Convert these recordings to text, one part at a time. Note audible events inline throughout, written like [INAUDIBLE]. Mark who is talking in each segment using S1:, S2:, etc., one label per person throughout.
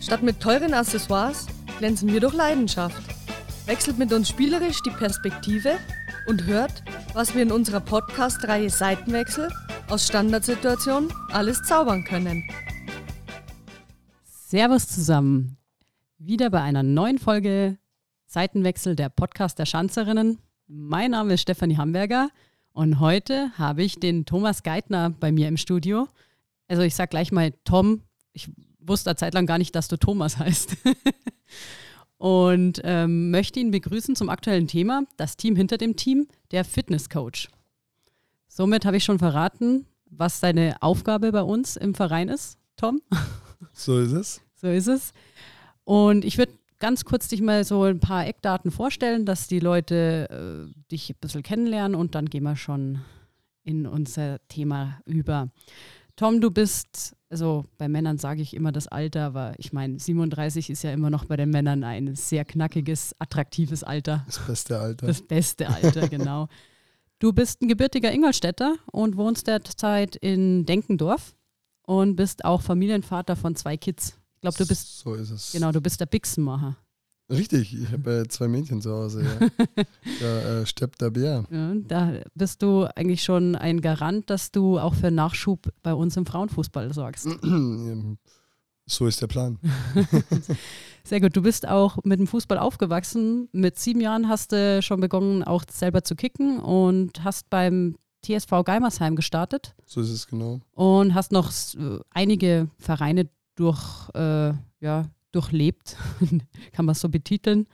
S1: Statt mit teuren Accessoires glänzen wir durch Leidenschaft. Wechselt mit uns spielerisch die Perspektive und hört, was wir in unserer Podcast-Reihe Seitenwechsel aus Standardsituationen alles zaubern können.
S2: Servus zusammen. Wieder bei einer neuen Folge Seitenwechsel der Podcast der Schanzerinnen. Mein Name ist Stefanie Hamburger und heute habe ich den Thomas Geithner bei mir im Studio. Also ich sage gleich mal Tom. Ich wusste eine Zeit lang gar nicht, dass du Thomas heißt. [LAUGHS] und ähm, möchte ihn begrüßen zum aktuellen Thema, das Team hinter dem Team, der Fitnesscoach. Somit habe ich schon verraten, was deine Aufgabe bei uns im Verein ist, Tom. [LAUGHS]
S3: So ist es.
S2: So ist es. Und ich würde ganz kurz dich mal so ein paar Eckdaten vorstellen, dass die Leute äh, dich ein bisschen kennenlernen und dann gehen wir schon in unser Thema über. Tom, du bist, also bei Männern sage ich immer das Alter, aber ich meine, 37 ist ja immer noch bei den Männern ein sehr knackiges, attraktives Alter.
S3: Das beste Alter.
S2: Das beste Alter, [LAUGHS] genau. Du bist ein gebürtiger Ingolstädter und wohnst derzeit in Denkendorf und bist auch Familienvater von zwei Kids. Ich glaube, du bist.
S3: So ist es.
S2: Genau, du bist der Bixenmacher.
S3: Richtig, ich habe äh, zwei Mädchen zu Hause. Ja. [LAUGHS] da äh, steppt der Bär.
S2: Ja, da bist du eigentlich schon ein Garant, dass du auch für Nachschub bei uns im Frauenfußball sorgst. [CLEARS THROAT]
S3: so ist der Plan. [LAUGHS]
S2: Sehr gut. Du bist auch mit dem Fußball aufgewachsen. Mit sieben Jahren hast du schon begonnen, auch selber zu kicken und hast beim TSV Geimersheim gestartet.
S3: So ist es genau.
S2: Und hast noch äh, einige Vereine durch, äh, ja, durchlebt, [LAUGHS] kann man so betiteln.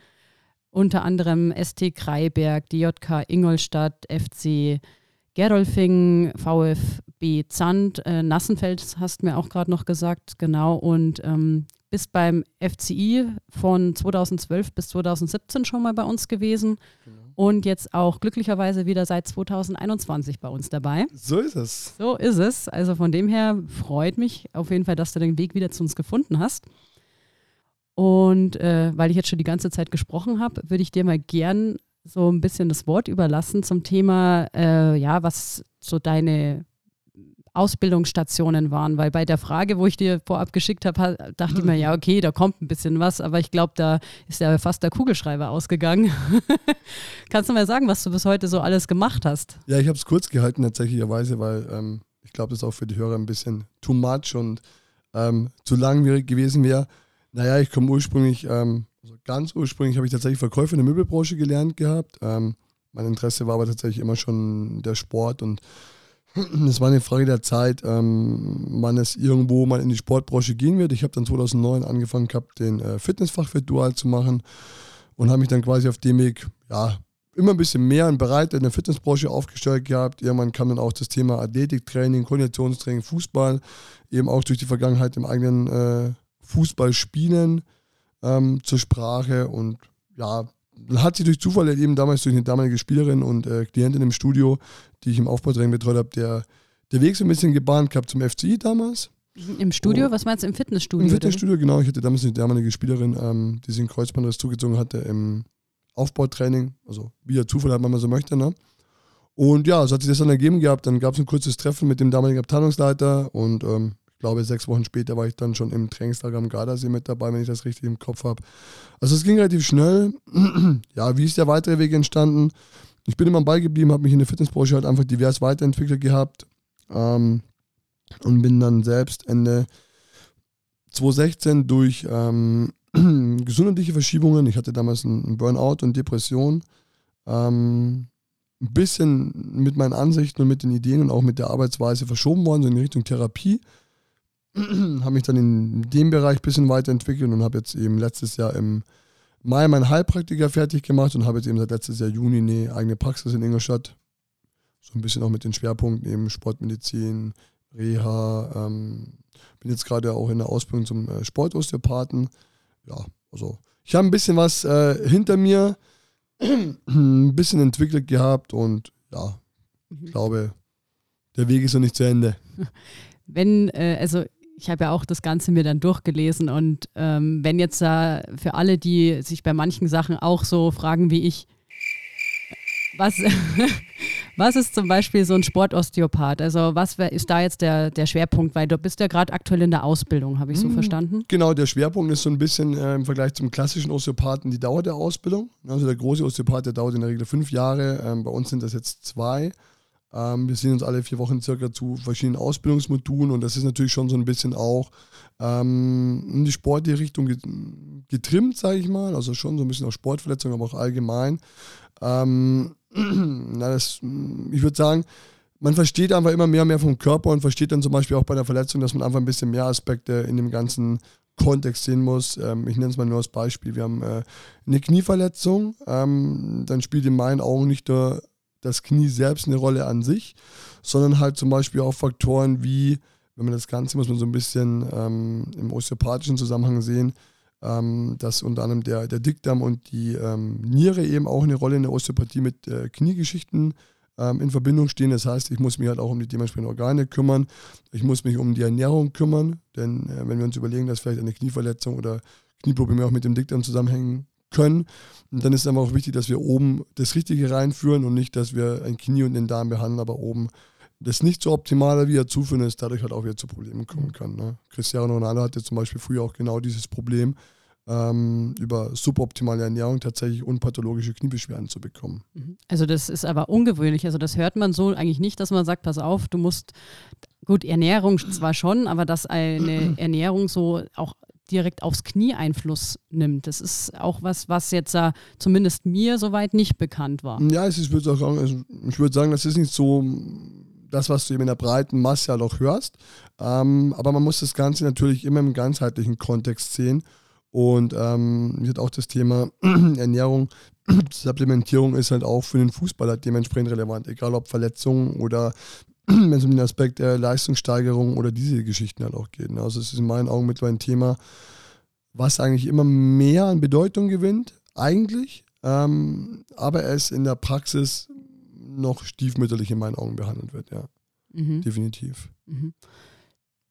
S2: Unter anderem ST Kreiberg, DJK Ingolstadt, FC Gerolfing, VfB Zand, äh, Nassenfeld hast du mir auch gerade noch gesagt, genau. Und ähm, bist beim FCI von 2012 bis 2017 schon mal bei uns gewesen. Genau. Und jetzt auch glücklicherweise wieder seit 2021 bei uns dabei.
S3: So ist es.
S2: So ist es. Also von dem her freut mich auf jeden Fall, dass du den Weg wieder zu uns gefunden hast. Und äh, weil ich jetzt schon die ganze Zeit gesprochen habe, würde ich dir mal gern so ein bisschen das Wort überlassen zum Thema, äh, ja, was so deine Ausbildungsstationen waren, weil bei der Frage, wo ich dir vorab geschickt habe, dachte ich mir, ja, okay, da kommt ein bisschen was, aber ich glaube, da ist ja fast der Kugelschreiber ausgegangen. [LAUGHS] Kannst du mal sagen, was du bis heute so alles gemacht hast?
S3: Ja, ich habe es kurz gehalten tatsächlicherweise, weil ähm, ich glaube, das ist auch für die Hörer ein bisschen too much und ähm, zu langwierig gewesen wäre. Naja, ich komme ursprünglich, ähm, also ganz ursprünglich habe ich tatsächlich Verkäufer in der Möbelbranche gelernt gehabt. Ähm, mein Interesse war aber tatsächlich immer schon der Sport und [CLEARS THROAT] es war eine Frage der Zeit, ähm, wann es irgendwo mal in die Sportbranche gehen wird. Ich habe dann 2009 angefangen gehabt, den äh, Fitnessfachwirt dual zu machen und habe mich dann quasi auf dem Weg, ja, immer ein bisschen mehr und breiter in der Fitnessbranche aufgestellt gehabt. Irgendwann kam dann auch das Thema Athletiktraining, Koordinationstraining, Fußball, eben auch durch die Vergangenheit im eigenen äh, Fußballspielen ähm, zur Sprache und ja, hat sich durch Zufall eben damals durch eine damalige Spielerin und äh, Klientin im Studio, die ich im Aufbautraining betreut habe, der, der Weg so ein bisschen gebahnt gehabt zum FCI damals.
S2: Im Studio? Oh. Was meinst du, im Fitnessstudio?
S3: Im Fitnessstudio, oder? genau. Ich hatte damals eine damalige Spielerin, ähm, die sich ein Kreuzbandriss zugezogen hatte im Aufbautraining. Also wie der Zufall hat, wenn man so möchte. Ne? Und ja, so hat sich das dann ergeben gehabt. Dann gab es ein kurzes Treffen mit dem damaligen Abteilungsleiter und ähm, ich glaube, sechs Wochen später war ich dann schon im Trainingslager am Gardasee mit dabei, wenn ich das richtig im Kopf habe. Also es ging relativ schnell. [CLEARS THROAT] ja, wie ist der weitere Weg entstanden? Ich bin immer am Ball geblieben, habe mich in der Fitnessbranche halt einfach divers weiterentwickelt gehabt ähm, und bin dann selbst Ende 2016 durch ähm, [CLEARS THROAT] gesundheitliche Verschiebungen, ich hatte damals einen Burnout und Depression, ähm, ein bisschen mit meinen Ansichten und mit den Ideen und auch mit der Arbeitsweise verschoben worden, so in Richtung Therapie. [CLEARS THROAT] habe mich dann in dem Bereich ein bisschen weiterentwickelt und habe jetzt eben letztes Jahr im Mai meinen Heilpraktiker fertig gemacht und habe jetzt eben seit letztes Jahr Juni eine eigene Praxis in Ingolstadt. So ein bisschen auch mit den Schwerpunkten eben Sportmedizin, Reha. Ähm, bin jetzt gerade auch in der Ausbildung zum äh, Sportosteopathen. Ja, also ich habe ein bisschen was äh, hinter mir, ein bisschen entwickelt gehabt und ja, ich mhm. glaube, der Weg ist noch nicht zu Ende. [LAUGHS]
S2: Wenn, äh, also ich habe ja auch das Ganze mir dann durchgelesen und ähm, wenn jetzt da für alle, die sich bei manchen Sachen auch so fragen wie ich, was, [LAUGHS] Was ist zum Beispiel so ein Sportosteopath? Also was ist da jetzt der, der Schwerpunkt? Weil du bist ja gerade aktuell in der Ausbildung, habe ich so mhm. verstanden?
S3: Genau, der Schwerpunkt ist so ein bisschen äh, im Vergleich zum klassischen Osteopathen die Dauer der Ausbildung. Also der große Osteopath, der dauert in der Regel fünf Jahre. Ähm, bei uns sind das jetzt zwei. Ähm, wir sehen uns alle vier Wochen circa zu verschiedenen Ausbildungsmodulen und das ist natürlich schon so ein bisschen auch ähm, in die sportliche Richtung getrimmt, sage ich mal. Also schon so ein bisschen auf Sportverletzungen, aber auch allgemein. Ähm, [CLEARS THROAT] na, das, ich würde sagen, man versteht einfach immer mehr und mehr vom Körper und versteht dann zum Beispiel auch bei der Verletzung, dass man einfach ein bisschen mehr Aspekte in dem ganzen Kontext sehen muss. Ähm, ich nenne es mal nur als Beispiel. Wir haben äh, eine Knieverletzung, ähm, dann spielt in meinen Augen nicht nur das Knie selbst eine Rolle an sich, sondern halt zum Beispiel auch Faktoren wie, wenn man das Ganze, muss man so ein bisschen ähm, im osteopathischen Zusammenhang sehen, ähm, dass unter anderem der, der Dickdarm und die ähm, Niere eben auch eine Rolle in der Osteopathie mit äh, Kniegeschichten ähm, in Verbindung stehen. Das heißt, ich muss mich halt auch um die dementsprechenden Organe kümmern. Ich muss mich um die Ernährung kümmern, denn äh, wenn wir uns überlegen, dass vielleicht eine Knieverletzung oder Knieprobleme auch mit dem Dickdarm zusammenhängen können. Und dann ist es aber auch wichtig, dass wir oben das Richtige reinführen und nicht, dass wir ein Knie und den Darm behandeln, aber oben das nicht so optimal wie er zuführen ist, dadurch halt auch wieder zu Problemen kommen kann. Ne? Cristiano Ronaldo hatte zum Beispiel früher auch genau dieses Problem, ähm, über suboptimale Ernährung tatsächlich unpathologische Kniebeschwerden zu bekommen.
S2: Mhm. Also das ist aber ungewöhnlich. Also das hört man so eigentlich nicht, dass man sagt, pass auf, du musst, gut, Ernährung zwar schon, aber dass eine [CLEARS THROAT] Ernährung so auch direkt aufs Knie Einfluss nimmt. Das ist auch was, was jetzt uh, zumindest mir soweit nicht bekannt war.
S3: Ja, ist, ich würde sagen, ich würde sagen, das ist nicht so das, was du eben in der breiten Masse ja noch hörst. Ähm, aber man muss das Ganze natürlich immer im ganzheitlichen Kontext sehen. Und ähm, wird auch das Thema [CLEARS THROAT] Ernährung, [CLEARS THROAT] Supplementierung ist halt auch für den Fußballer dementsprechend relevant, egal ob Verletzungen oder wenn es um den Aspekt der Leistungssteigerung oder diese Geschichten halt auch geht. Ne? Also es ist in meinen Augen mittlerweile ein Thema, was eigentlich immer mehr an Bedeutung gewinnt, eigentlich, ähm, aber es in der Praxis noch stiefmütterlich in meinen Augen behandelt wird, ja. Mhm. Definitiv. Mhm.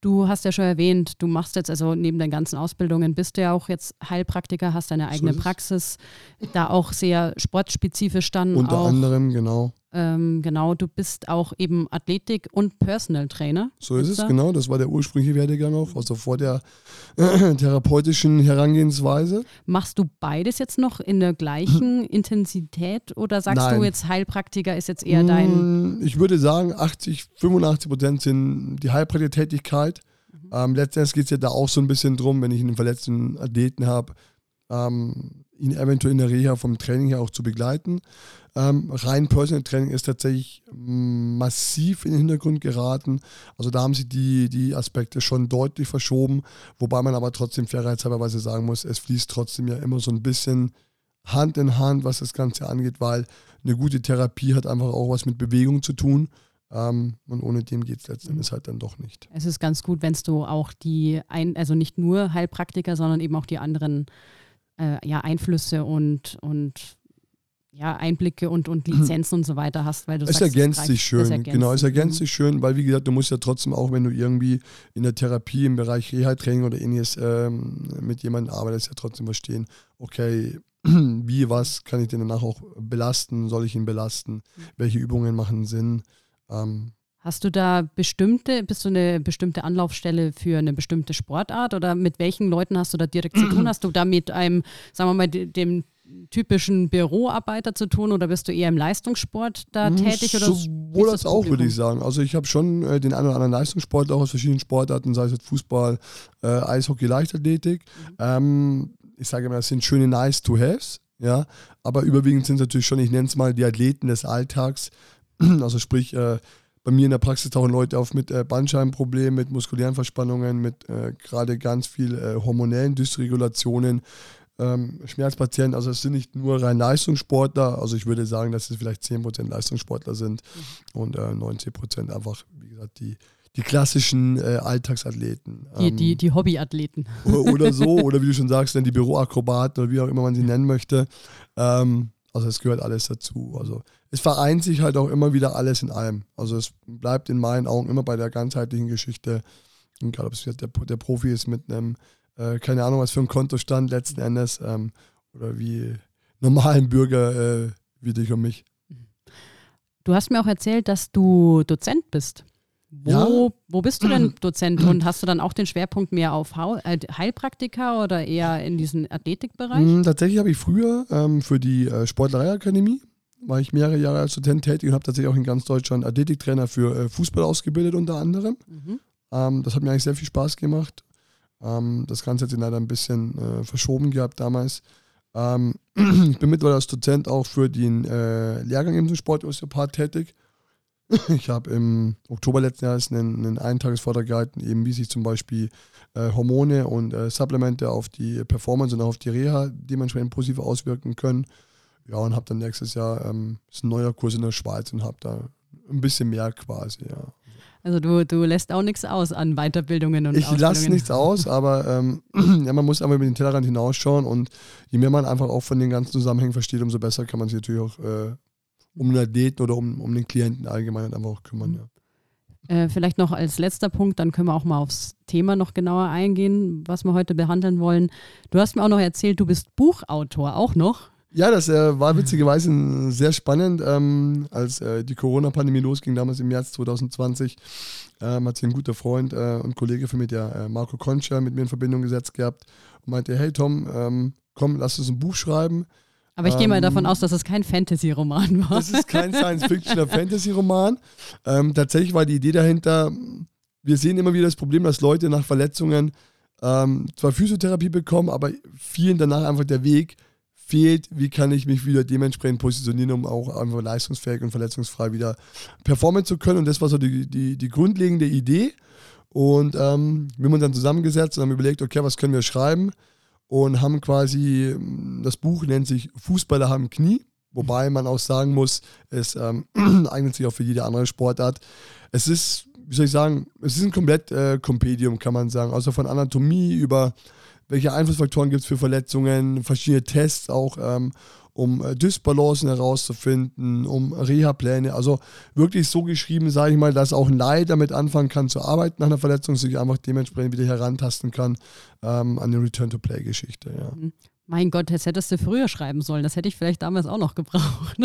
S2: Du hast ja schon erwähnt, du machst jetzt also neben deinen ganzen Ausbildungen, bist du ja auch jetzt Heilpraktiker, hast deine eigene so Praxis, da auch sehr sportspezifisch dann.
S3: Unter
S2: auch,
S3: anderem, genau.
S2: Ähm, genau, du bist auch eben Athletik- und Personal Trainer.
S3: So ist es, da? genau. Das war der ursprüngliche Werdegang auch, also vor der äh, [CLEARS THROAT] therapeutischen Herangehensweise.
S2: Machst du beides jetzt noch in der gleichen [CLEARS THROAT] Intensität oder sagst Nein. du jetzt Heilpraktiker ist jetzt eher dein.
S3: Mm, ich würde sagen, 80, 85 Prozent sind die Heilpraktiker-Tätigkeit. Mhm. Ähm, letztendlich geht es ja da auch so ein bisschen drum, wenn ich einen verletzten Athleten habe, ähm, ihn eventuell in der Reha vom Training her auch zu begleiten. Ähm, rein Personal Training ist tatsächlich massiv in den Hintergrund geraten. Also da haben sich die, die Aspekte schon deutlich verschoben, wobei man aber trotzdem fairheitshalberweise sagen muss, es fließt trotzdem ja immer so ein bisschen Hand in Hand, was das Ganze angeht, weil eine gute Therapie hat einfach auch was mit Bewegung zu tun. Ähm, und ohne dem geht es letztendlich halt dann doch nicht.
S2: Es ist ganz gut, wenn du auch die, ein, also nicht nur Heilpraktiker, sondern eben auch die anderen äh, ja, Einflüsse und, und ja, Einblicke und, und mhm. Lizenzen und so weiter hast, weil du
S3: es
S2: sagst,
S3: ergänzt sich schön, ergänzt genau, es ergänzt sich schön, weil wie gesagt, du musst ja trotzdem auch, wenn du irgendwie in der Therapie im Bereich Reha-Training oder ähnliches ähm, mit jemandem arbeitest, ja trotzdem verstehen, okay, [CLEARS THROAT] wie, was kann ich denn danach auch belasten, soll ich ihn belasten, mhm. welche Übungen machen Sinn, ähm,
S2: Hast du da bestimmte, bist du eine bestimmte Anlaufstelle für eine bestimmte Sportart oder mit welchen Leuten hast du da direkt zu tun? [CLEARS THROAT] Hast du da mit einem, sagen wir mal, dem typischen Büroarbeiter zu tun oder bist du eher im Leistungssport da hm, tätig? Oder
S3: Sowohl als auch, würde ich sagen. Also ich habe schon äh, den einen oder anderen Leistungssport auch aus verschiedenen Sportarten, sei es jetzt Fußball, äh, Eishockey, Leichtathletik. Mhm. Ähm, ich sage immer, das sind schöne Nice-to-Haves, ja, aber überwiegend sind es natürlich schon, ich nenne es mal die Athleten des Alltags, [CLEARS THROAT] also sprich äh, bei mir in der Praxis tauchen Leute auf mit äh, Bandscheibenproblemen, mit muskulären Verspannungen, mit äh, gerade ganz viel äh, hormonellen Dysregulationen, ähm, Schmerzpatienten. Also es sind nicht nur rein Leistungssportler, also ich würde sagen, dass es vielleicht 10% Leistungssportler sind mhm. und äh, 90% einfach, wie gesagt, die, die klassischen äh, Alltagsathleten.
S2: Die, ähm, die, die Hobbyathleten.
S3: Oder so, [LAUGHS] oder wie du schon sagst, dann die Büroakrobaten oder wie auch immer man sie nennen möchte. Ähm, also es gehört alles dazu. Also es vereint sich halt auch immer wieder alles in allem. Also es bleibt in meinen Augen immer bei der ganzheitlichen Geschichte, egal ob es der, der Profi ist mit einem, äh, keine Ahnung, was für ein Kontostand letzten Endes, ähm, oder wie normalen Bürger äh, wie dich und mich.
S2: Du hast mir auch erzählt, dass du Dozent bist. Wo,
S3: Ja.
S2: wo bist du denn [CLEARS THROAT] Dozent und hast du dann auch den Schwerpunkt mehr auf äh, Heilpraktiker oder eher in diesen Athletikbereich?
S3: Mm, Tatsächlich habe ich früher ähm, für die äh, Sportlereiakademie, war ich mehrere Jahre als Dozent tätig und habe tatsächlich auch in ganz Deutschland Athletiktrainer für äh, Fußball ausgebildet unter anderem.
S2: Mhm.
S3: Ähm, das hat mir eigentlich sehr viel Spaß gemacht. Ähm, das Ganze hat sich leider ein bisschen äh, verschoben gehabt damals. Ähm, [CLEARS THROAT] ich bin mittlerweile als Dozent auch für den äh, Lehrgang im Sportosteopath tätig. [LAUGHS] Ich habe im Oktober letzten Jahres einen, einen Eintagesvortrag gehalten, eben wie sich zum Beispiel äh, Hormone und äh, Supplemente auf die Performance und auf die Reha dementsprechend positiv auswirken können. Ja, und habe dann nächstes Jahr ähm, ist ein neuer Kurs in der Schweiz und habe da ein bisschen mehr quasi, ja.
S2: Also du, du lässt auch nichts aus an Weiterbildungen und
S3: Ich lasse nichts aus, [LAUGHS] aber ähm, [CLEARS THROAT] ja, man muss einfach über den Tellerrand hinausschauen und je mehr man einfach auch von den ganzen Zusammenhängen versteht, umso besser kann man sich natürlich auch äh, um den Athleten oder um, um den Klienten allgemein einfach auch kümmern. Ja.
S2: Äh, vielleicht noch als letzter Punkt, dann können wir auch mal aufs Thema noch genauer eingehen, was wir heute behandeln wollen. Du hast mir auch noch erzählt, du bist Buchautor, auch noch.
S3: Ja, das äh, war witzigerweise sehr spannend. Ähm, als äh, die Corona-Pandemie losging, damals im März 2020, ähm, hat sich ein guter Freund äh, und Kollege von mir, der äh, Marco Concha, mit mir in Verbindung gesetzt gehabt und meinte, hey Tom, ähm, komm, lass uns ein Buch schreiben.
S2: Aber ich gehe mal
S3: Ähm,
S2: davon aus, dass es kein Fantasy-Roman war.
S3: Das ist kein Science-Fiction oder [LAUGHS] Fantasy-Roman. Ähm, tatsächlich war die Idee dahinter, wir sehen immer wieder das Problem, dass Leute nach Verletzungen ähm, zwar Physiotherapie bekommen, aber vielen danach einfach der Weg fehlt, wie kann ich mich wieder dementsprechend positionieren, um auch einfach leistungsfähig und verletzungsfrei wieder performen zu können. Und das war so die, die, die grundlegende Idee. Und ähm, wir haben uns dann zusammengesetzt und haben überlegt, okay, was können wir schreiben? Und haben quasi, ähm, das Buch nennt sich Fußballer haben Knie. Wobei man auch sagen muss, es ähm, [CLEARS THROAT] eignet sich auch für jede andere Sportart. Es ist, wie soll ich sagen, es ist ein komplett äh, kann man sagen. Also von Anatomie über welche Einflussfaktoren gibt es für Verletzungen, verschiedene Tests auch, ähm, um äh, Dysbalancen herauszufinden, um Reha-Pläne. Also wirklich so geschrieben, sage ich mal, dass auch ein Laie damit anfangen kann zu arbeiten nach einer Verletzung, sich einfach dementsprechend wieder herantasten kann ähm, an die Return-to-Play-Geschichte. Ja.
S2: Mein Gott, das hättest du früher schreiben sollen. Das hätte ich vielleicht damals auch noch gebraucht.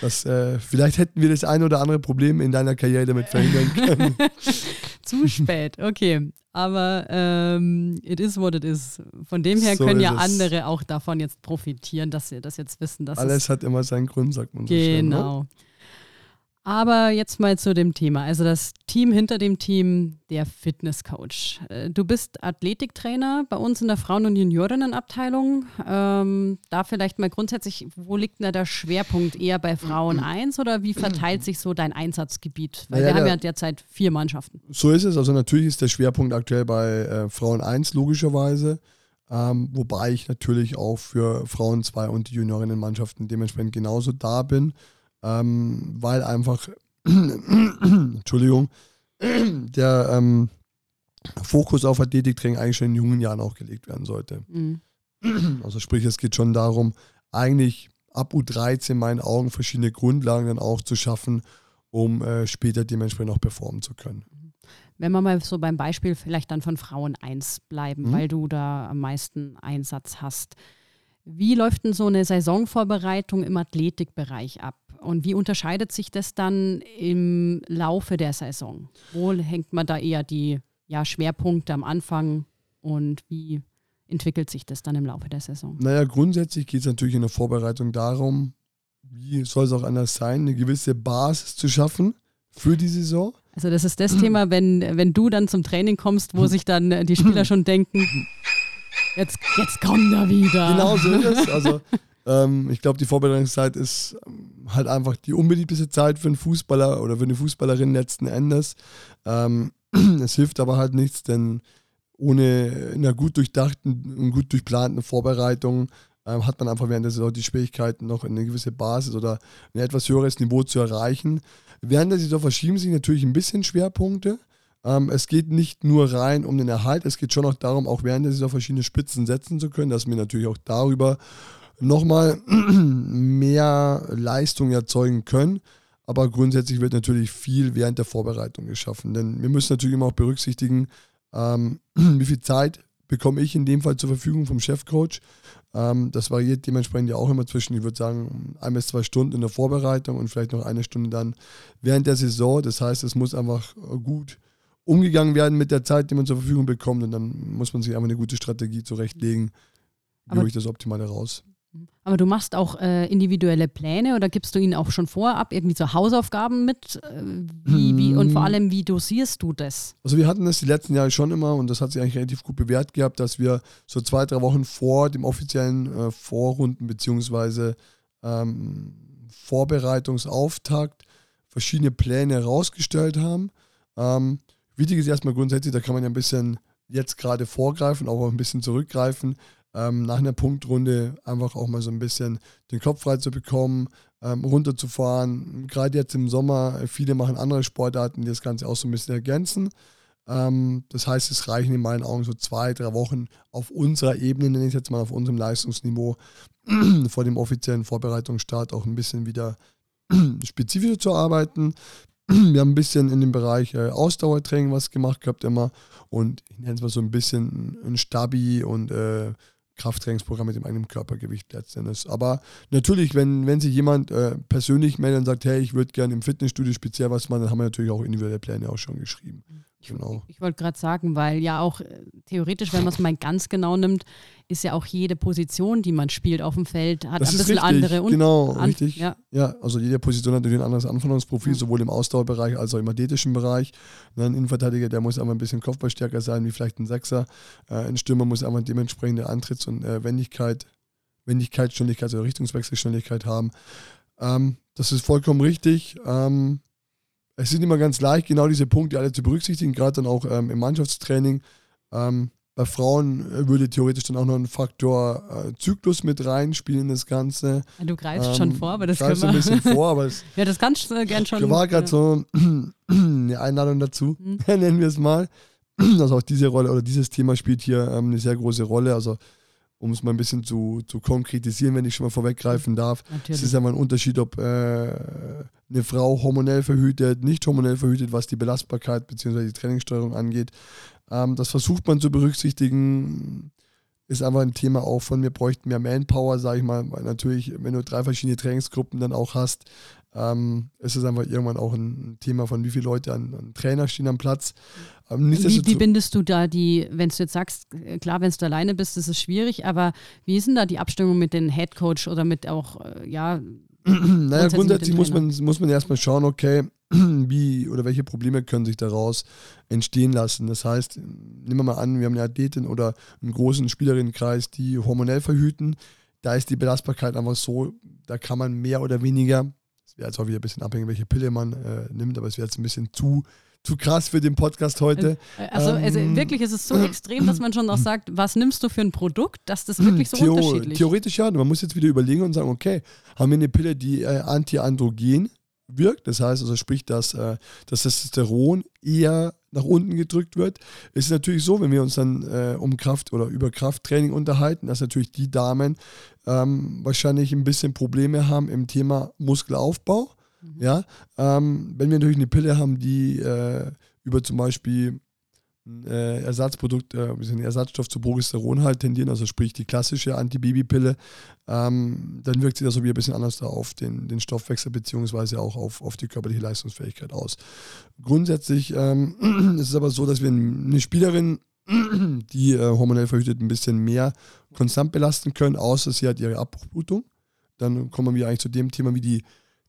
S3: Das, äh, vielleicht hätten wir das ein oder andere Problem in deiner Karriere damit verhindern [LAUGHS] können.
S2: Zu spät, okay. Aber ähm, it is what it is. Von dem her
S3: So
S2: können ja
S3: es.
S2: andere auch davon jetzt profitieren, dass sie das jetzt wissen. Dass
S3: Alles
S2: es
S3: hat immer seinen Grund, sagt man so schön, ne?
S2: Aber jetzt mal zu dem Thema. Also das Team hinter dem Team, der Fitnesscoach. Äh, Du bist Athletiktrainer bei uns in der Frauen- und Juniorinnenabteilung. Ähm, da vielleicht mal grundsätzlich, wo liegt denn da der Schwerpunkt? Eher bei Frauen [CLEARS THROAT] 1 oder wie verteilt sich so dein Einsatzgebiet? Weil
S3: Naja,
S2: wir haben ja derzeit vier Mannschaften.
S3: So ist es. Also natürlich ist der Schwerpunkt aktuell bei äh, Frauen 1 logischerweise. Ähm, wobei ich natürlich auch für Frauen 2 und die Juniorinnenmannschaften dementsprechend genauso da bin. Ähm, weil einfach, [CLEARS THROAT] Entschuldigung, [CLEARS THROAT] der ähm, Fokus auf Athletiktraining eigentlich schon in jungen Jahren auch gelegt werden sollte.
S2: Mhm. [CLEARS THROAT]
S3: Also sprich, es geht schon darum, eigentlich ab U13 in meinen Augen verschiedene Grundlagen dann auch zu schaffen, um äh, später dementsprechend auch performen zu können.
S2: Wenn wir mal so beim Beispiel vielleicht dann von Frauen 1 bleiben,
S3: Mhm.
S2: weil du da am meisten Einsatz hast. Wie läuft denn so eine Saisonvorbereitung im Athletikbereich ab? Und wie unterscheidet sich das dann im Laufe der Saison? Wo hängt man da eher die ja, Schwerpunkte am Anfang und wie entwickelt sich das dann im Laufe der Saison?
S3: Naja, grundsätzlich geht es natürlich in der Vorbereitung darum, wie soll es auch anders sein, eine gewisse Basis zu schaffen für die Saison.
S2: Also das ist das Thema, wenn, wenn du dann zum Training kommst, wo [LAUGHS] sich dann äh, die Spieler schon denken, jetzt, jetzt kommt er wieder.
S3: Genau so ist es. Also ähm, ich glaube, die Vorbereitungszeit ist ähm, halt einfach die unbeliebteste Zeit für einen Fußballer oder für eine Fußballerin letzten Endes. Ähm, [CLEARS THROAT] es hilft aber halt nichts, denn ohne einer gut durchdachten und gut durchplanten Vorbereitung ähm, hat man einfach während der Saison die Schwierigkeiten, noch eine gewisse Basis oder ein etwas höheres Niveau zu erreichen. Während der Saison verschieben sich natürlich ein bisschen Schwerpunkte. Ähm, es geht nicht nur rein um den Erhalt, es geht schon auch darum, auch während der Saison verschiedene Spitzen setzen zu können, dass wir natürlich auch darüber nochmal [CLEARS THROAT] mehr Leistung erzeugen können. Aber grundsätzlich wird natürlich viel während der Vorbereitung geschaffen. Denn wir müssen natürlich immer auch berücksichtigen, ähm, [CLEARS THROAT] wie viel Zeit bekomme ich in dem Fall zur Verfügung vom Chefcoach. Ähm, das variiert dementsprechend ja auch immer zwischen, ich würde sagen, ein bis zwei Stunden in der Vorbereitung und vielleicht noch eine Stunde dann während der Saison. Das heißt, es muss einfach gut umgegangen werden mit der Zeit, die man zur Verfügung bekommt. Und dann muss man sich einfach eine gute Strategie zurechtlegen. Wie hole ich das Optimale raus?
S2: Aber du machst auch äh, individuelle Pläne oder gibst du ihnen auch schon vorab irgendwie so Hausaufgaben mit? Äh, wie, wie, und vor hm. allem, wie dosierst du das?
S3: Also wir hatten das die letzten Jahre schon immer und das hat sich eigentlich relativ gut bewährt gehabt, dass wir so zwei, drei Wochen vor dem offiziellen äh, Vorrunden bzw. Ähm, Vorbereitungsauftakt verschiedene Pläne herausgestellt haben. Ähm, wichtig ist erstmal grundsätzlich, da kann man ja ein bisschen jetzt gerade vorgreifen, auch ein bisschen zurückgreifen ähm, nach einer Punktrunde einfach auch mal so ein bisschen den Kopf frei zu bekommen, ähm, runterzufahren. Gerade jetzt im Sommer, äh, viele machen andere Sportarten, die das Ganze auch so ein bisschen ergänzen. Ähm, das heißt, es reichen in meinen Augen so zwei, drei Wochen auf unserer Ebene, nenne ich jetzt mal auf unserem Leistungsniveau, [CLEARS THROAT] vor dem offiziellen Vorbereitungsstart auch ein bisschen wieder [CLEARS THROAT] spezifischer zu arbeiten. Wir haben ein bisschen in dem Bereich äh, Ausdauertraining was gemacht gehabt immer und ich nenne es mal so ein bisschen ein Stabi und äh, Krafttrainingsprogramm mit dem eigenen Körpergewicht letztendlich. Aber natürlich, wenn, wenn sich jemand äh, persönlich meldet und sagt, hey, ich würde gerne im Fitnessstudio speziell was machen, dann haben wir natürlich auch individuelle Pläne auch schon geschrieben.
S2: Genau. Ich, ich wollte gerade sagen, weil ja auch äh, theoretisch, wenn man es mal ganz genau nimmt, ist ja auch jede Position, die man spielt auf dem Feld, hat
S3: das
S2: ein bisschen
S3: richtig.
S2: andere
S3: und Genau, an, richtig. Ja. ja, also jede Position hat natürlich ein anderes Anforderungsprofil, ja. sowohl im Ausdauerbereich als auch im athletischen Bereich. Ein Innenverteidiger, der muss aber ein bisschen kopfballstärker sein, wie vielleicht ein Sechser. Äh, ein Stürmer muss aber dementsprechende Antritts- und äh, Wendigkeit, Wendigkeitsschnelligkeit oder Richtungswechselschnelligkeit haben. Ähm, das ist vollkommen richtig. Ähm, es sind immer ganz leicht, genau diese Punkte alle zu berücksichtigen, gerade dann auch ähm, im Mannschaftstraining. Ähm, bei Frauen äh, würde theoretisch dann auch noch ein Faktor äh, Zyklus mit reinspielen in das Ganze.
S2: Du greifst ähm, schon vor, aber das
S3: können wir. ein bisschen [LAUGHS] vor, aber es
S2: Ja, das kannst du äh, gern schon.
S3: war gerade ja. so [CLEARS THROAT] eine Einladung dazu, mhm. [LAUGHS] nennen wir es mal. [CLEARS THROAT] Also auch diese Rolle oder dieses Thema spielt hier ähm, eine sehr große Rolle. Also um es mal ein bisschen zu, zu konkretisieren, wenn ich schon mal vorweggreifen darf. Natürlich. Es ist einmal ein Unterschied, ob äh, eine Frau hormonell verhütet, nicht hormonell verhütet, was die Belastbarkeit bzw. die Trainingssteuerung angeht. Ähm, das versucht man zu berücksichtigen. Ist einfach ein Thema auch von, wir bräuchten mehr Manpower, sage ich mal, weil natürlich, wenn du drei verschiedene Trainingsgruppen dann auch hast, ähm, ist es einfach irgendwann auch ein Thema von, wie viele Leute an, an Trainer stehen am Platz.
S2: Ähm, wie, wie, bindest du da die, wenn du jetzt sagst, äh, klar, wenn du alleine bist, ist es schwierig, aber wie ist denn da die Abstimmung mit dem Headcoach oder mit auch, äh, ja, [CLEARS THROAT]
S3: naja, grundsätzlich muss man, muss man erstmal schauen, okay, [CLEARS THROAT] wie oder welche Probleme können sich daraus entstehen lassen. Das heißt, nehmen wir mal an, wir haben eine Athletin oder einen großen Spielerinnenkreis, die hormonell verhüten. Da ist die Belastbarkeit einfach so, da kann man mehr oder weniger es wäre jetzt auch wieder ein bisschen abhängig, welche Pille man äh, nimmt, aber es wäre jetzt ein bisschen zu, zu krass für den Podcast heute.
S2: Also, also, ähm, wirklich ist es so extrem, dass man schon auch [CLEARS THROAT] sagt, was nimmst du für ein Produkt, dass das wirklich so Theo unterschiedlich ist.
S3: Theoretisch ja, man muss jetzt wieder überlegen und sagen, okay, haben wir eine Pille, die äh, antiandrogen wirkt, das heißt also sprich, dass äh, das Testosteron eher nach unten gedrückt wird. Es ist natürlich so, wenn wir uns dann äh, um Kraft oder über Krafttraining unterhalten, dass natürlich die Damen ähm, wahrscheinlich ein bisschen Probleme haben im Thema Muskelaufbau. Mhm. Ja, ähm, wenn wir natürlich eine Pille haben, die äh, über zum Beispiel äh, Ersatzprodukt, äh, ein Ersatzstoff zu Progesteron halt tendieren, also sprich die klassische Antibabypille, ähm, dann wirkt sich das so wie ein bisschen anders da auf den, den Stoffwechsel beziehungsweise auch auf, auf die körperliche Leistungsfähigkeit aus. Grundsätzlich ähm, [CLEARS THROAT] ist es aber so, dass wir eine Spielerin, [CLEARS THROAT] die äh, hormonell verhütet, ein bisschen mehr konstant belasten können, außer sie hat ihre Abbruchblutung. Dann kommen wir eigentlich zu dem Thema wie die,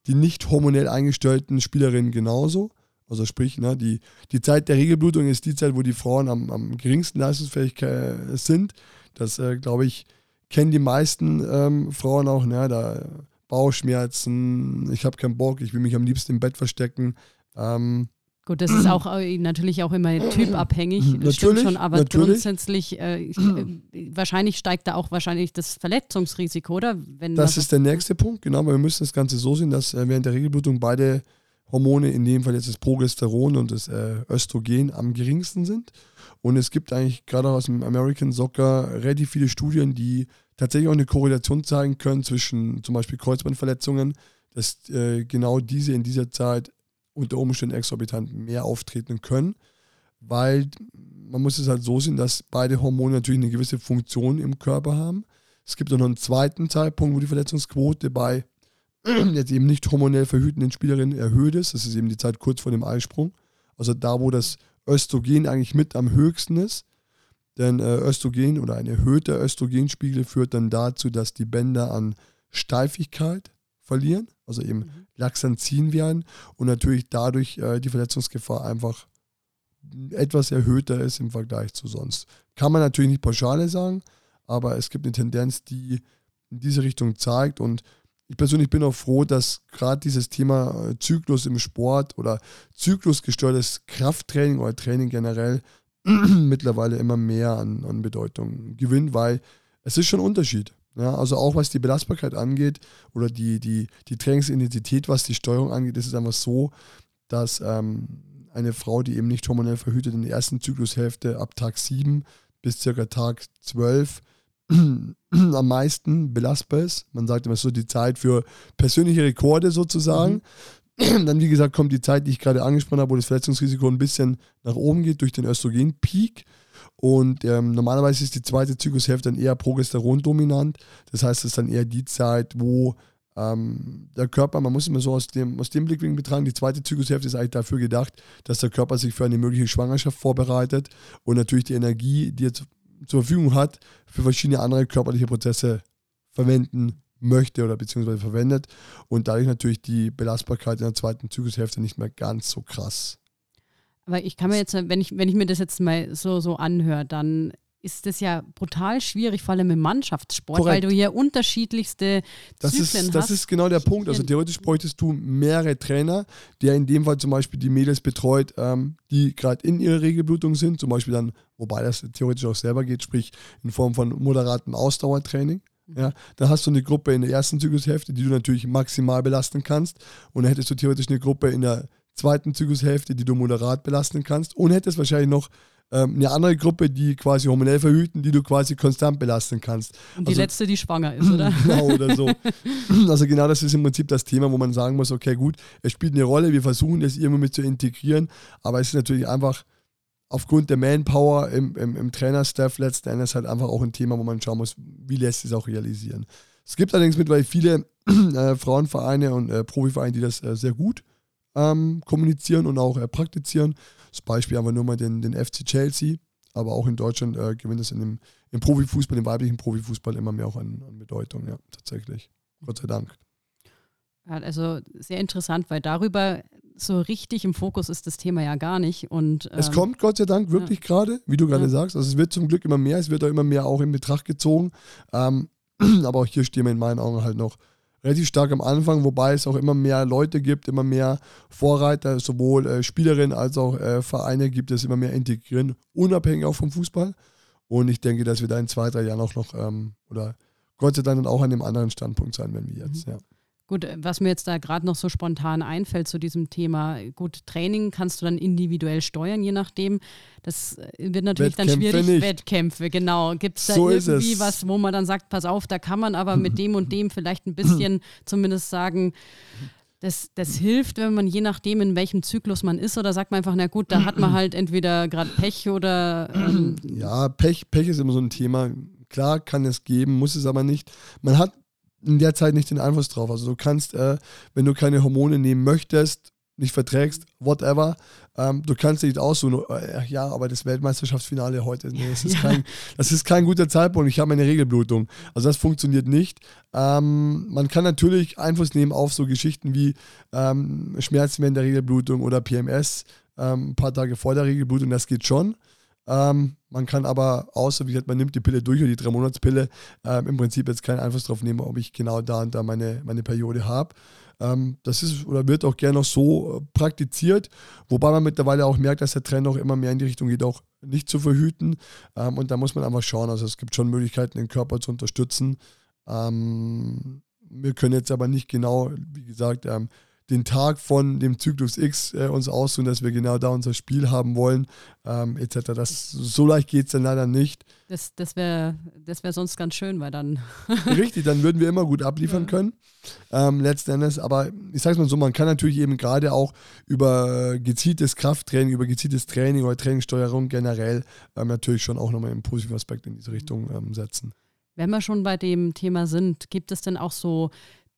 S3: die nicht hormonell eingestellten Spielerinnen genauso. Also sprich, ne, die, die Zeit der Regelblutung ist die Zeit, wo die Frauen am, am geringsten leistungsfähig äh, sind. Das, äh, glaube ich, kennen die meisten ähm, Frauen auch. Ne, da Bauchschmerzen, ich habe keinen Bock, ich will mich am liebsten im Bett verstecken. Ähm,
S2: Gut, das ist auch äh, natürlich auch immer typabhängig, das natürlich, schon, aber natürlich. grundsätzlich, äh, ich, äh, wahrscheinlich steigt da auch wahrscheinlich das Verletzungsrisiko, oder?
S3: Wenn das ist der nächste Punkt, genau, aber wir müssen das Ganze so sehen, dass äh, während der Regelblutung beide Hormone, in dem Fall jetzt das Progesteron und das äh, Östrogen, am geringsten sind. Und es gibt eigentlich gerade aus dem American Soccer relativ viele Studien, die tatsächlich auch eine Korrelation zeigen können zwischen zum Beispiel Kreuzbandverletzungen, dass äh, genau diese in dieser Zeit unter Umständen exorbitant mehr auftreten können. weil man muss es halt so sehen, dass beide Hormone natürlich eine gewisse Funktion im Körper haben. Es gibt auch noch einen zweiten Zeitpunkt, wo die Verletzungsquote bei [CLEARS THROAT] jetzt eben nicht hormonell verhütenden Spielerinnen erhöht ist. Das ist eben die Zeit kurz vor dem Eisprung. Also da, wo das Östrogen eigentlich mit am höchsten ist. Denn äh, Östrogen oder ein erhöhter Östrogenspiegel führt dann dazu, dass die Bänder an Steifigkeit verlieren, also eben mhm. Laxanzin werden und natürlich dadurch äh, die Verletzungsgefahr einfach etwas erhöhter ist im Vergleich zu sonst. Kann man natürlich nicht pauschale sagen, aber es gibt eine Tendenz, die in diese Richtung zeigt und ich persönlich bin auch froh, dass gerade dieses Thema äh, Zyklus im Sport oder zyklusgesteuertes Krafttraining oder Training generell [CLEARS THROAT] mittlerweile immer mehr an, an Bedeutung gewinnt, weil es ist schon ein Unterschied. Ja, also auch was die Belastbarkeit angeht oder die, die, die Trainingsintensität, was die Steuerung angeht, ist es einfach so, dass ähm, eine Frau, die eben nicht hormonell verhütet, in der ersten Zyklushälfte ab Tag 7 bis circa Tag 12 [CLEARS THROAT] am meisten belastbar ist. Man sagt immer so die Zeit für persönliche Rekorde sozusagen. Mhm. Dann, wie gesagt, kommt die Zeit, die ich gerade angesprochen habe, wo das Verletzungsrisiko ein bisschen nach oben geht durch den Östrogenpeak. Und ähm, normalerweise ist die zweite Zyklushälfte dann eher progesterondominant. Das heißt, es ist dann eher die Zeit, wo ähm, der Körper, man muss immer so aus dem, aus dem Blickwinkel betrachten, die zweite Zyklushälfte ist eigentlich dafür gedacht, dass der Körper sich für eine mögliche Schwangerschaft vorbereitet und natürlich die Energie, die jetzt zur Verfügung hat, für verschiedene andere körperliche Prozesse verwenden möchte oder beziehungsweise verwendet und dadurch natürlich die Belastbarkeit in der zweiten Zyklushälfte nicht mehr ganz so krass.
S2: Aber ich kann mir jetzt, wenn ich, wenn ich mir das jetzt mal so, so anhöre, dann ist das ja brutal schwierig, vor allem im Mannschaftssport, Korrekt. weil du hier unterschiedlichste
S3: das Zyklen ist, hast. Das ist genau der Punkt. Also theoretisch bräuchtest du mehrere Trainer, der in dem Fall zum Beispiel die Mädels betreut, ähm, die gerade in ihrer Regelblutung sind, zum Beispiel dann, wobei das theoretisch auch selber geht, sprich in Form von moderatem Ausdauertraining. Mhm. Ja, dann hast du eine Gruppe in der ersten Zyklushälfte, die du natürlich maximal belasten kannst. Und dann hättest du theoretisch eine Gruppe in der zweiten Zyklushälfte, die du moderat belasten kannst. Und hättest wahrscheinlich noch ähm, eine andere Gruppe, die quasi hormonell verhüten, die du quasi konstant belasten kannst.
S2: Und die also, letzte, die schwanger ist, oder? [LAUGHS]
S3: Genau, oder so. also genau das ist im Prinzip das Thema, wo man sagen muss, okay, gut, es spielt eine Rolle, wir versuchen das irgendwie mit zu integrieren, aber es ist natürlich einfach aufgrund der Manpower im, im, im Trainerstaff letzten Endes halt einfach auch ein Thema, wo man schauen muss, wie lässt sich es auch realisieren. Es gibt allerdings mittlerweile viele äh, Frauenvereine und äh, Profivereine, die das äh, sehr gut ähm, kommunizieren und auch äh, praktizieren. Das Beispiel haben wir nur mal den, den FC Chelsea, aber auch in Deutschland äh, gewinnt es in dem, im Profifußball, im weiblichen Profifußball immer mehr auch an, an Bedeutung, ja, tatsächlich. Gott sei Dank.
S2: Also sehr interessant, weil darüber so richtig im Fokus ist das Thema ja gar nicht. Und,
S3: ähm, es kommt Gott sei Dank wirklich ja. gerade, wie du gerade ja. sagst. Also es wird zum Glück immer mehr, es wird auch immer mehr auch in Betracht gezogen. Ähm, [CLEARS THROAT] aber auch hier stehen wir in meinen Augen halt noch relativ stark am Anfang, wobei es auch immer mehr Leute gibt, immer mehr Vorreiter, sowohl äh, Spielerinnen als auch äh, Vereine gibt es immer mehr integrieren, unabhängig auch vom Fußball. Und ich denke, dass wir da in zwei, drei Jahren auch noch, ähm, oder Gott sei Dank dann auch an einem anderen Standpunkt sein, wenn wir jetzt, mhm. ja.
S2: Gut, was mir jetzt da gerade noch so spontan einfällt zu diesem Thema, gut, Training kannst du dann individuell steuern, je nachdem. Das äh, wird natürlich Wettkämpfe dann schwierig. Nicht. Wettkämpfe, genau. Gibt es da so irgendwie was, wo man dann sagt, pass auf, da kann man aber mit dem und dem vielleicht ein bisschen [LAUGHS] zumindest sagen, das, das hilft, wenn man je nachdem, in welchem Zyklus man ist, oder sagt man einfach, na gut, da hat man halt entweder gerade Pech oder.
S3: Ähm ja, Pech, Pech ist immer so ein Thema. Klar kann es geben, muss es aber nicht. Man hat in der Zeit nicht den Einfluss drauf. Also du kannst, äh, wenn du keine Hormone nehmen möchtest, nicht verträgst, whatever, ähm, du kannst dich aussuchen, äh, ja, aber das Weltmeisterschaftsfinale heute, nee, das [LAUGHS] ist, ja. kein, das ist kein guter Zeitpunkt, ich habe eine Regelblutung. Also das funktioniert nicht. Ähm, man kann natürlich Einfluss nehmen auf so Geschichten wie ähm, Schmerzen während der Regelblutung oder PMS, ähm, ein paar Tage vor der Regelblutung, das geht schon. Ähm, man kann aber, außer wie gesagt, man nimmt die Pille durch oder die Drei-Monats-Pille, ähm, im Prinzip jetzt keinen Einfluss darauf nehmen, ob ich genau da und da meine, meine Periode habe. Ähm, das ist oder wird auch gerne noch so äh, praktiziert, wobei man mittlerweile auch merkt, dass der Trend auch immer mehr in die Richtung geht, auch nicht zu verhüten. Ähm, und da muss man einfach schauen. Also es gibt schon Möglichkeiten, den Körper zu unterstützen. Ähm, wir können jetzt aber nicht genau, wie gesagt, ähm, den Tag von dem Zyklus X äh, uns aussuchen, dass wir genau da unser Spiel haben wollen, ähm, etc. Das, so leicht geht es dann leider nicht.
S2: Das, das wäre das wär sonst ganz schön, weil dann. [LAUGHS]
S3: Richtig, dann würden wir immer gut abliefern können. Ähm, letzten Endes, aber ich sage es mal so, man kann natürlich eben gerade auch über gezieltes Krafttraining, über gezieltes Training oder Trainingssteuerung generell ähm, natürlich schon auch nochmal einen positiven Aspekt in diese Richtung ähm, setzen.
S2: Wenn wir schon bei dem Thema sind, gibt es denn auch so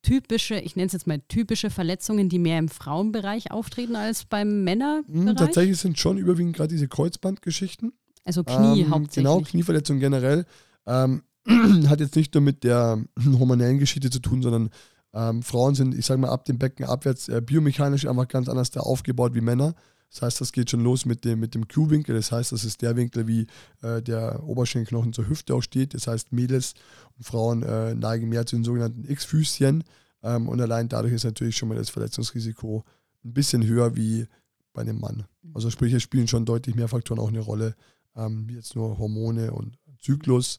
S2: typische, ich nenne es jetzt mal typische Verletzungen, die mehr im Frauenbereich auftreten als beim Männerbereich?
S3: Mhm, tatsächlich sind schon überwiegend gerade diese Kreuzbandgeschichten.
S2: Also Knie
S3: ähm,
S2: hauptsächlich.
S3: Genau, Knieverletzungen generell. Ähm, [CLEARS THROAT] hat jetzt nicht nur mit der [CLEARS THROAT] hormonellen Geschichte zu tun, sondern ähm, Frauen sind, ich sage mal, ab dem Becken abwärts äh, biomechanisch einfach ganz anders da aufgebaut wie Männer. Das heißt, das geht schon los mit dem, mit dem Q-Winkel. Das heißt, das ist der Winkel, wie äh, der Oberschenkelknochen zur Hüfte auch steht. Das heißt, Mädels und Frauen äh, neigen mehr zu den sogenannten X-Füßchen. Ähm, und allein dadurch ist natürlich schon mal das Verletzungsrisiko ein bisschen höher wie bei einem Mann. Also sprich, es spielen schon deutlich mehr Faktoren auch eine Rolle, ähm, wie jetzt nur Hormone und Zyklus.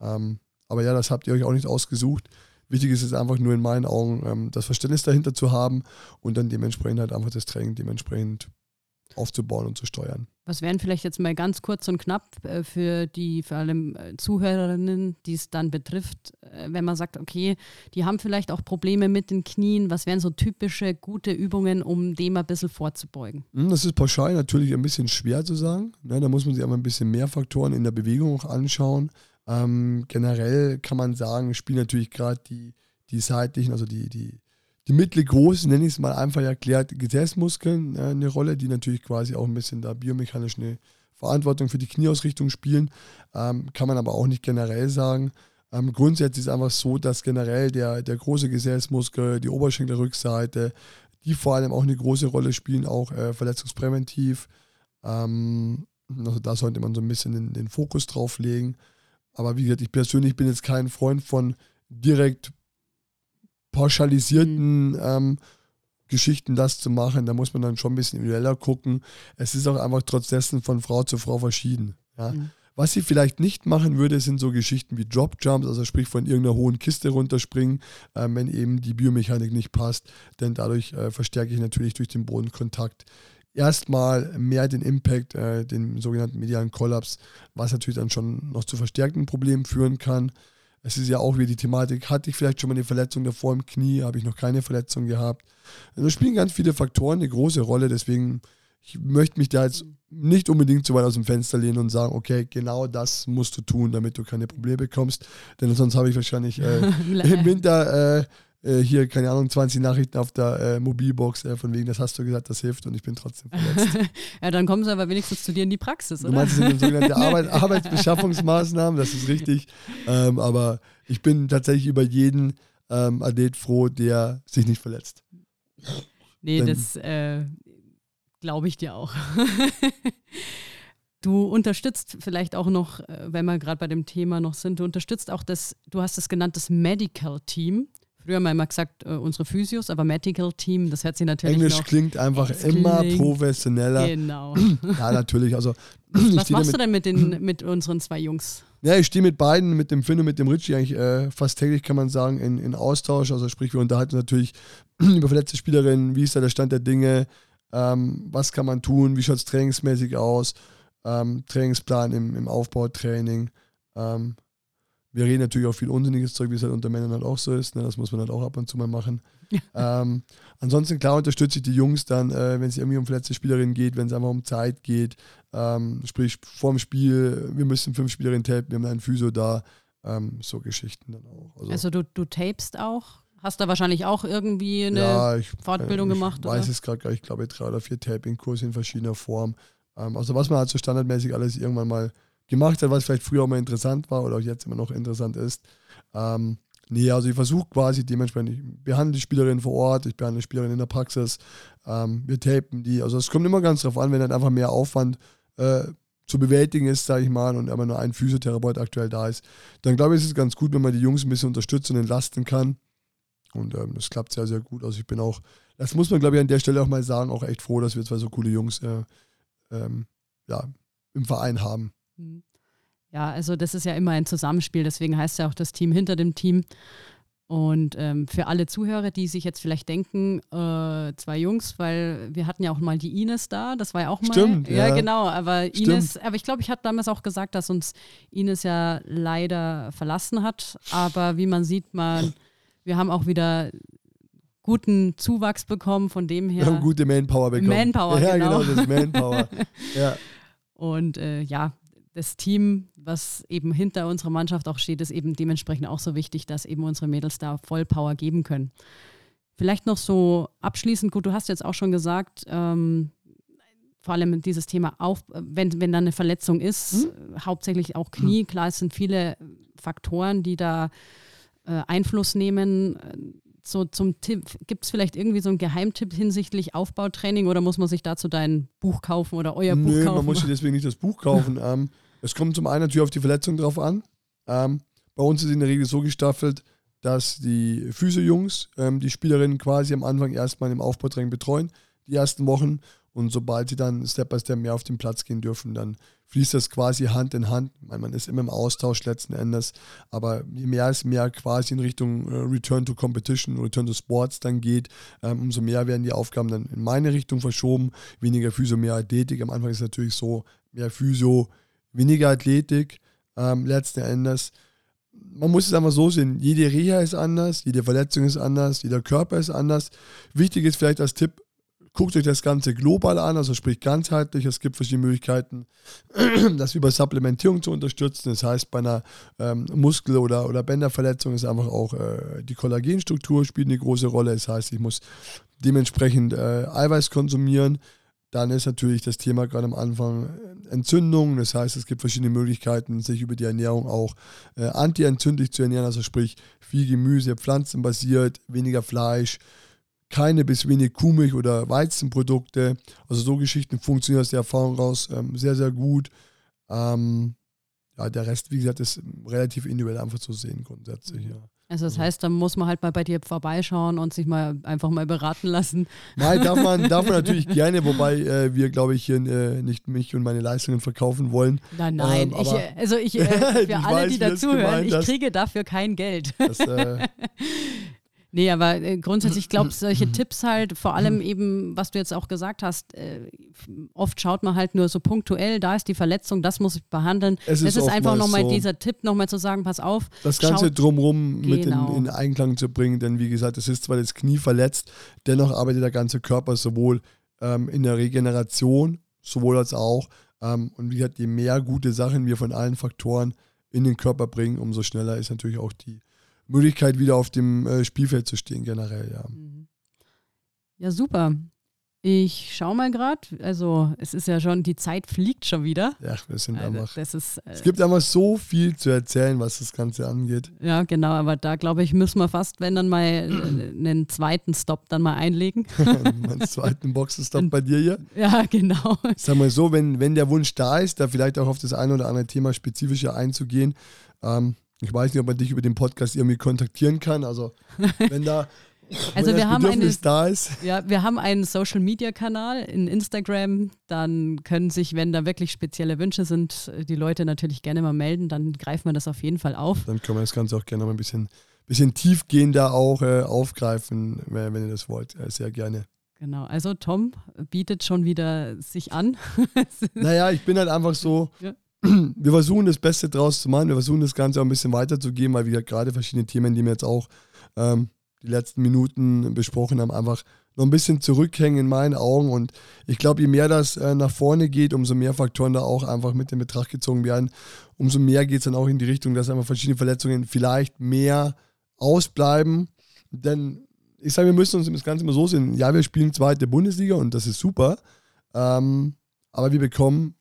S3: Ähm, aber ja, das habt ihr euch auch nicht ausgesucht. Wichtig ist es einfach nur in meinen Augen, ähm, das Verständnis dahinter zu haben und dann dementsprechend halt einfach das Training dementsprechend aufzubauen und zu steuern.
S2: Was wären vielleicht jetzt mal ganz kurz und knapp äh, für die, vor allem äh, Zuhörerinnen, die es dann betrifft, äh, wenn man sagt, okay, die haben vielleicht auch Probleme mit den Knien, was wären so typische gute Übungen, um dem ein bisschen vorzubeugen?
S3: Hm, das ist pauschal natürlich ein bisschen schwer zu sagen. Ne? Da muss man sich aber ein bisschen mehr Faktoren in der Bewegung auch anschauen. Ähm, generell kann man sagen, spielen natürlich gerade die, die seitlichen, also die, die die mittelgroßen, nenne ich es mal einfach erklärt, Gesäßmuskeln äh, eine Rolle, die natürlich quasi auch ein bisschen da biomechanisch eine Verantwortung für die Knieausrichtung spielen. Ähm, kann man aber auch nicht generell sagen. Ähm, grundsätzlich ist es einfach so, dass generell der, der große Gesäßmuskel, die Oberschenkelrückseite, die vor allem auch eine große Rolle spielen, auch äh, verletzungspräventiv. Ähm, also da sollte man so ein bisschen den, den Fokus drauf legen. Aber wie gesagt, ich persönlich bin jetzt kein Freund von direkt pauschalisierten mhm. ähm, Geschichten das zu machen. Da muss man dann schon ein bisschen individueller gucken. Es ist auch einfach trotz dessen von Frau zu Frau verschieden. Ja. Mhm. Was sie vielleicht nicht machen würde, sind so Geschichten wie Drop Jumps, also sprich von irgendeiner hohen Kiste runterspringen, äh, wenn eben die Biomechanik nicht passt. Denn dadurch äh, verstärke ich natürlich durch den Bodenkontakt erstmal mehr den Impact, äh, den sogenannten medialen Kollaps, was natürlich dann schon noch zu verstärkten Problemen führen kann. Es ist ja auch wieder die Thematik, hatte ich vielleicht schon mal eine Verletzung davor im Knie, habe ich noch keine Verletzung gehabt. Also spielen ganz viele Faktoren eine große Rolle, deswegen ich möchte mich da jetzt nicht unbedingt zu weit aus dem Fenster lehnen und sagen, okay, genau das musst du tun, damit du keine Probleme bekommst. Denn sonst habe ich wahrscheinlich äh, [LAUGHS] im Winter äh, äh, hier, keine Ahnung, 20 Nachrichten auf der äh, Mobilbox, äh, von wegen, das hast du gesagt, das hilft und ich bin trotzdem verletzt. [LAUGHS]
S2: ja, dann kommen sie aber wenigstens zu dir in die Praxis, oder?
S3: Du meinst, das sind sogenannte [LAUGHS] Arbeit, Arbeitsbeschaffungsmaßnahmen, das ist richtig. Ähm, aber ich bin tatsächlich über jeden ähm, Athlet froh, der sich nicht verletzt.
S2: Nee, Denn, das äh, glaube ich dir auch. [LAUGHS] Du unterstützt vielleicht auch noch, äh, wenn wir gerade bei dem Thema noch sind, du unterstützt auch das, du hast es genannt, das Medical Team früher haben wir immer gesagt, äh, unsere Physios, aber Medical Team, das hört sich natürlich
S3: Englisch
S2: noch,
S3: klingt einfach immer klingt, professioneller.
S2: Genau. [CLEARS THROAT]
S3: ja, natürlich. Also, [CLEARS THROAT]
S2: Was machst du denn mit, den, mit unseren zwei Jungs?
S3: Ja, ich stehe mit beiden, mit dem Finn und mit dem Richie eigentlich äh, fast täglich, kann man sagen, in, in Austausch. Also sprich, wir unterhalten uns natürlich [CLEARS THROAT] über verletzte Spielerinnen, wie ist da der Stand der Dinge, ähm, was kann man tun, wie schaut es trainingsmäßig aus, ähm, Trainingsplan im, im Aufbautraining. Ähm, wir reden natürlich auch viel unsinniges Zeug, wie es halt unter Männern halt auch so ist. Ne? Das muss man halt auch ab und zu mal machen. ähm, ansonsten, klar, unterstütze ich die Jungs dann, äh, wenn es irgendwie um verletzte Spielerinnen geht, wenn es einfach um Zeit geht. Ähm, sprich, vorm Spiel, wir müssen fünf Spielerinnen tapen, wir haben einen Physio da. Ähm, so Geschichten dann auch.
S2: Also, also du, du tapest auch? Hast da wahrscheinlich auch irgendwie eine ja, ich, Fortbildung
S3: äh,
S2: ich gemacht?
S3: Ich weiß es gerade gar ich glaube drei oder vier Taping-Kurse in verschiedener Form. Ähm, also was man halt so standardmäßig alles irgendwann mal gemacht hat, was vielleicht früher auch mal interessant war oder auch jetzt immer noch interessant ist. Ähm, nee, also ich versuche quasi dementsprechend, ich behandle die Spielerin vor Ort, ich behandle die Spielerin in der Praxis, ähm, wir tapen die. Also es kommt immer ganz drauf an, wenn dann einfach mehr Aufwand äh, zu bewältigen ist, sage ich mal, und aber nur ein Physiotherapeut aktuell da ist, dann glaube ich, ist es ganz gut, wenn man die Jungs ein bisschen unterstützt und entlasten kann. Und ähm, das klappt sehr, sehr gut. Also ich bin auch, das muss man, glaube ich, an der Stelle auch mal sagen, auch echt froh, dass wir zwei so coole Jungs äh, ähm, ja, im Verein haben.
S2: Mhm. Ja, also das ist ja immer ein Zusammenspiel, deswegen heißt ja auch das Team hinter dem Team. Und ähm, für alle Zuhörer, die sich jetzt vielleicht denken, äh, zwei Jungs, weil wir hatten ja auch mal die Ines da, das war ja auch mal.
S3: Stimmt,
S2: ja.
S3: ja.
S2: genau, aber
S3: Stimmt.
S2: Ines, aber ich glaube, ich hatte damals auch gesagt, dass uns Ines ja leider verlassen hat. Aber wie man sieht, man, wir haben auch wieder guten Zuwachs bekommen, von dem her.
S3: Wir haben gute Manpower bekommen.
S2: Manpower,
S3: ja,
S2: genau.
S3: genau, das Manpower. [LAUGHS] ja.
S2: Und äh, ja, das Team, was eben hinter unserer Mannschaft auch steht, ist eben dementsprechend auch so wichtig, dass eben unsere Mädels da Vollpower geben können. Vielleicht noch so abschließend, gut, du hast jetzt auch schon gesagt, ähm, vor allem dieses Thema auf, wenn, wenn da eine Verletzung ist,
S3: Mhm.
S2: hauptsächlich auch Knie, klar, es sind viele Faktoren, die da äh, Einfluss nehmen. So zum Tipp, gibt es vielleicht irgendwie so einen Geheimtipp hinsichtlich Aufbautraining oder muss man sich dazu dein Buch kaufen oder euer Buch
S3: Nö,
S2: kaufen?
S3: man muss sich deswegen nicht das Buch kaufen. [LAUGHS] ähm, es kommt zum einen natürlich auf die Verletzung drauf an. Ähm, bei uns ist in der Regel so gestaffelt, dass die Physio-Jungs ähm, die Spielerinnen quasi am Anfang erstmal im Aufbautraining betreuen, die ersten Wochen. Und sobald sie dann Step by Step mehr auf den Platz gehen dürfen, dann fließt das quasi Hand in Hand. Meine, man ist immer im Austausch letzten Endes, aber je mehr es mehr quasi in Richtung äh, Return to Competition, Return to Sports dann geht, ähm, umso mehr werden die Aufgaben dann in meine Richtung verschoben. Weniger Physio, mehr Athletik. Am Anfang ist es natürlich so, mehr Physio, weniger Athletik ähm, letzten Endes. Man muss es einfach so sehen, jede Reha ist anders, jede Verletzung ist anders, jeder Körper ist anders. Wichtig ist vielleicht als Tipp, guckt euch das Ganze global an, also sprich ganzheitlich. Es gibt verschiedene Möglichkeiten, [CLEARS THROAT] das über Supplementierung zu unterstützen. Das heißt, bei einer ähm, Muskel- oder, oder Bänderverletzung ist einfach auch äh, die Kollagenstruktur spielt eine große Rolle. Das heißt, ich muss dementsprechend äh, Eiweiß konsumieren. Dann ist natürlich das Thema gerade am Anfang Entzündung. Das heißt, es gibt verschiedene Möglichkeiten, sich über die Ernährung auch äh, antientzündlich zu ernähren. Also sprich viel Gemüse, pflanzenbasiert, weniger Fleisch, keine bis wenig Kuhmilch oder Weizenprodukte. Also so Geschichten funktionieren aus der Erfahrung raus ähm, sehr, sehr gut. Ähm, ja, der Rest, wie gesagt, ist relativ individuell einfach zu sehen grundsätzlich. Ja.
S2: Also das heißt, da muss man halt mal bei dir vorbeischauen und sich mal einfach mal beraten lassen.
S3: Nein, darf [LAUGHS] man, darf man natürlich gerne, wobei äh, wir, glaube ich, hier äh, nicht mich und meine Leistungen verkaufen wollen.
S2: Nein, nein.
S3: Ähm,
S2: ich,
S3: aber-
S2: also ich, [LAUGHS] äh, für
S3: Ich
S2: alle,
S3: weiß,
S2: die dazuhören, ich kriege dafür kein Geld.
S3: Das, äh, [LAUGHS]
S2: Nee, aber äh, grundsätzlich, ich glaube, [LAUGHS] solche Tipps halt, vor allem eben, was du jetzt auch gesagt hast, äh, oft schaut man halt nur so punktuell, da ist die Verletzung, das muss ich behandeln.
S3: Es ist
S2: einfach
S3: oftmals
S2: nochmal
S3: so.
S2: dieser Tipp, nochmal zu sagen, pass auf.
S3: das Ganze
S2: schaut-
S3: drumherum mit
S2: Genau.
S3: in, in Einklang zu bringen, denn wie gesagt, es ist zwar das Knie verletzt, dennoch arbeitet der ganze Körper sowohl ähm, in der Regeneration, sowohl als auch. Ähm, und wie gesagt, je mehr gute Sachen wir von allen Faktoren in den Körper bringen, umso schneller ist natürlich auch die Möglichkeit, wieder auf dem äh, Spielfeld zu stehen, generell, ja.
S2: Ja, super. Ich schau mal gerade, also es ist ja schon, die Zeit fliegt schon wieder.
S3: Ja, wir sind
S2: Also,
S3: einfach.
S2: ist, äh,
S3: Es gibt einfach so viel zu erzählen, was das Ganze angeht.
S2: ja genau, aber da glaube ich, müssen wir fast, wenn dann mal äh, [CLEARS THROAT] einen zweiten Stop dann mal einlegen. [LAUGHS]
S3: mein zweiten Boxenstopp bei dir hier.
S2: ja, genau.
S3: Sag mal so, wenn, wenn der Wunsch da ist, da vielleicht auch auf das eine oder andere Thema spezifischer einzugehen. Ähm, ich weiß nicht, ob man dich über den Podcast irgendwie kontaktieren kann. Also [LAUGHS] wenn da
S2: Also
S3: wenn
S2: wir haben eine,
S3: da ist.
S2: ja, wir haben einen Social Media Kanal in Instagram. Dann können sich, wenn da wirklich spezielle Wünsche sind, die Leute natürlich gerne mal melden. Dann greifen wir das auf jeden Fall auf.
S3: Dann können wir das Ganze auch gerne noch ein bisschen, bisschen tiefgehender auch äh, aufgreifen, wenn, wenn ihr das wollt. Äh, sehr gerne.
S2: Genau. Also Tom bietet schon wieder sich an. [LAUGHS]
S3: Naja, ich bin halt einfach so,
S2: Ja.
S3: Wir versuchen das Beste draus zu machen, wir versuchen das Ganze auch ein bisschen weiterzugeben, weil wir gerade verschiedene Themen, die wir jetzt auch ähm, die letzten Minuten besprochen haben, einfach noch ein bisschen zurückhängen in meinen Augen. Und ich glaube, je mehr das äh, nach vorne geht, umso mehr Faktoren da auch einfach mit in Betracht gezogen werden, umso mehr geht es dann auch in die Richtung, dass einfach verschiedene Verletzungen vielleicht mehr ausbleiben, denn ich sage, wir müssen uns das Ganze immer so sehen, ja, wir spielen zweite Bundesliga und das ist super, ähm, aber wir bekommen,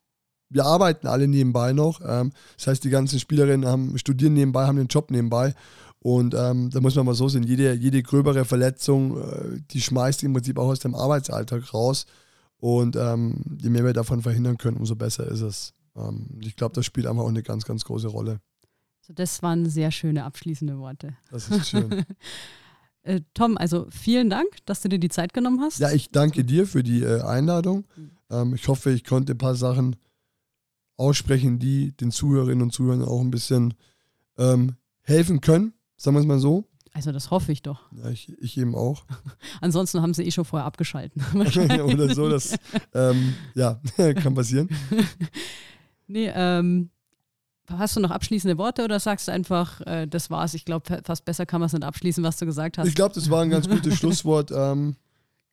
S3: wir arbeiten alle nebenbei noch. Ähm, das heißt, die ganzen Spielerinnen haben, studieren nebenbei, haben den Job nebenbei. Und ähm, da muss man mal so sehen, jede, jede gröbere Verletzung, äh, die schmeißt im Prinzip auch aus dem Arbeitsalltag raus. Und ähm, je mehr wir davon verhindern können, umso besser ist es. Ähm, ich glaube, das spielt einfach auch eine ganz, ganz große Rolle.
S2: So, das waren sehr schöne abschließende Worte.
S3: Das ist schön. [LAUGHS]
S2: Äh, Tom, also vielen Dank, dass du dir die Zeit genommen hast.
S3: ja, ich danke dir für die äh, Einladung. Ähm, ich hoffe, ich konnte ein paar Sachen aussprechen, die den Zuhörerinnen und Zuhörern auch ein bisschen ähm, helfen können. Sagen wir es mal so.
S2: Also das hoffe ich doch.
S3: Ja, ich, ich eben auch. [LAUGHS]
S2: Ansonsten haben sie eh schon vorher abgeschalten. [LAUGHS]
S3: Oder so, das ähm, ja, [LAUGHS] kann passieren.
S2: Nee, ähm, hast du noch abschließende Worte oder sagst du einfach, äh, das war's? Ich glaube, fast besser kann man es nicht abschließen, was du gesagt hast.
S3: Ich glaube, das war ein ganz gutes Schlusswort. Ähm,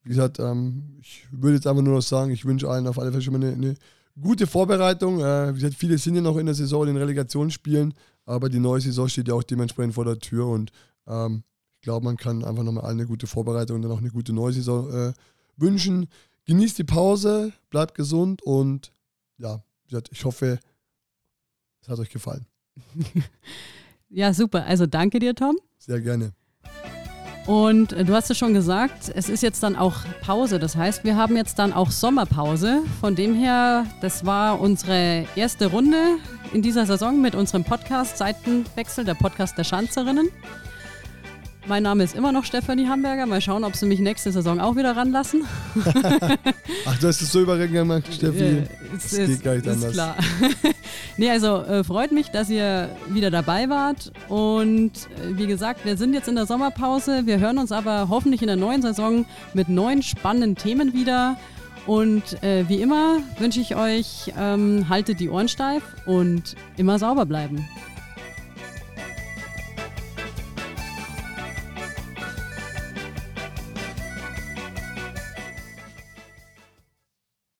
S3: wie gesagt, ähm, ich würde jetzt einfach nur noch sagen, ich wünsche allen auf alle Fälle schon mal eine, eine gute Vorbereitung. Äh, wie gesagt, viele sind ja noch in der Saison in den Relegationsspielen, aber die neue Saison steht ja auch dementsprechend vor der Tür und ähm, ich glaube, man kann einfach nochmal allen eine gute Vorbereitung und dann auch eine gute neue Saison äh, wünschen. Genießt die Pause, bleibt gesund und ja, wie gesagt, ich hoffe, es hat euch gefallen. [LAUGHS]
S2: ja, super. Also danke dir, Tom.
S3: Sehr gerne.
S2: Und äh, du hast es schon gesagt, es ist jetzt dann auch Pause. Das heißt, wir haben jetzt dann auch Sommerpause. Von dem her, das war unsere erste Runde in dieser Saison mit unserem Podcast Seitenwechsel, der Podcast der Schanzerinnen. Mein Name ist immer noch Stefanie Hamburger. Mal schauen, ob sie mich nächste Saison auch wieder ranlassen. [LAUGHS]
S3: Ach, du hast es so überregen gemacht, Steffi.
S2: das geht gar nicht anders. klar. [LAUGHS] nee, also äh, freut mich, dass ihr wieder dabei wart. Und äh, wie gesagt, wir sind jetzt in der Sommerpause. Wir hören uns aber hoffentlich in der neuen Saison mit neuen spannenden Themen wieder. Und äh, wie immer wünsche ich euch, ähm, haltet die Ohren steif und immer sauber bleiben.